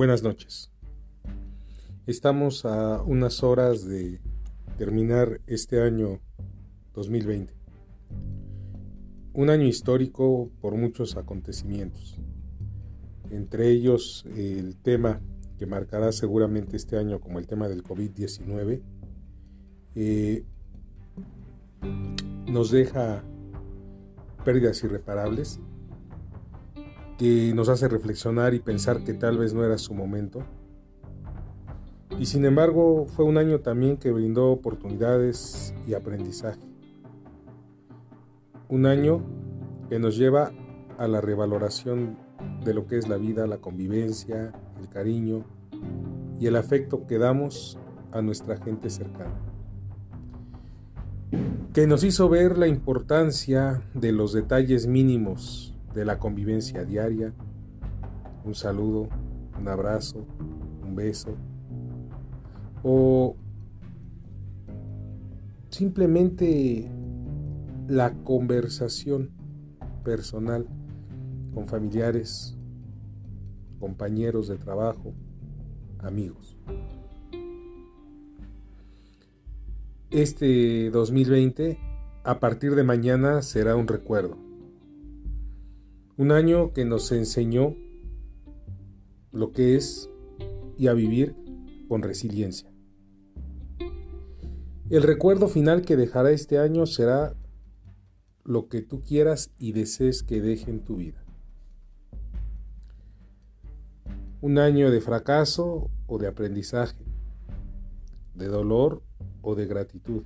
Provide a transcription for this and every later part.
Buenas noches. Estamos a unas horas de terminar este año 2020. Un año histórico por muchos acontecimientos. Entre ellos el tema que marcará seguramente este año como el tema del COVID-19 eh, nos deja pérdidas irreparables que nos hace reflexionar y pensar que tal vez no era su momento. Y sin embargo fue un año también que brindó oportunidades y aprendizaje. Un año que nos lleva a la revaloración de lo que es la vida, la convivencia, el cariño y el afecto que damos a nuestra gente cercana. Que nos hizo ver la importancia de los detalles mínimos de la convivencia diaria, un saludo, un abrazo, un beso, o simplemente la conversación personal con familiares, compañeros de trabajo, amigos. Este 2020, a partir de mañana, será un recuerdo un año que nos enseñó lo que es y a vivir con resiliencia. El recuerdo final que dejará este año será lo que tú quieras y desees que deje en tu vida. Un año de fracaso o de aprendizaje, de dolor o de gratitud,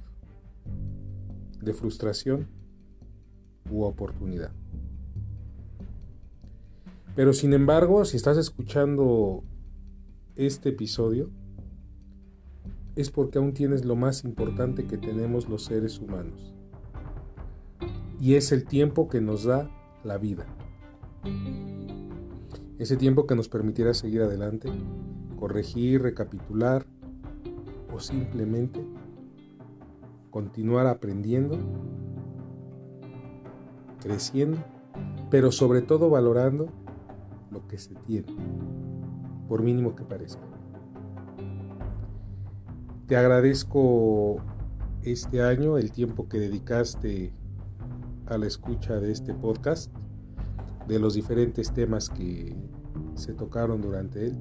de frustración u oportunidad. Pero sin embargo, si estás escuchando este episodio, es porque aún tienes lo más importante que tenemos los seres humanos. Y es el tiempo que nos da la vida. Ese tiempo que nos permitirá seguir adelante, corregir, recapitular o simplemente continuar aprendiendo, creciendo, pero sobre todo valorando lo que se tiene, por mínimo que parezca. Te agradezco este año el tiempo que dedicaste a la escucha de este podcast, de los diferentes temas que se tocaron durante él.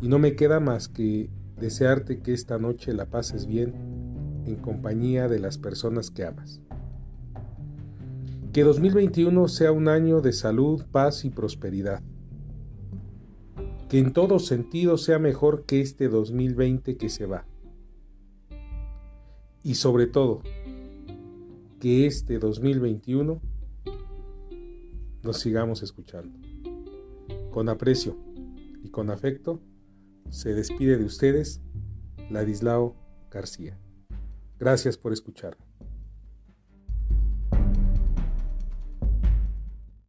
Y no me queda más que desearte que esta noche la pases bien en compañía de las personas que amas. Que 2021 sea un año de salud, paz y prosperidad. Que en todo sentido sea mejor que este 2020 que se va. Y sobre todo, que este 2021 nos sigamos escuchando. Con aprecio y con afecto, se despide de ustedes Ladislao García. Gracias por escuchar.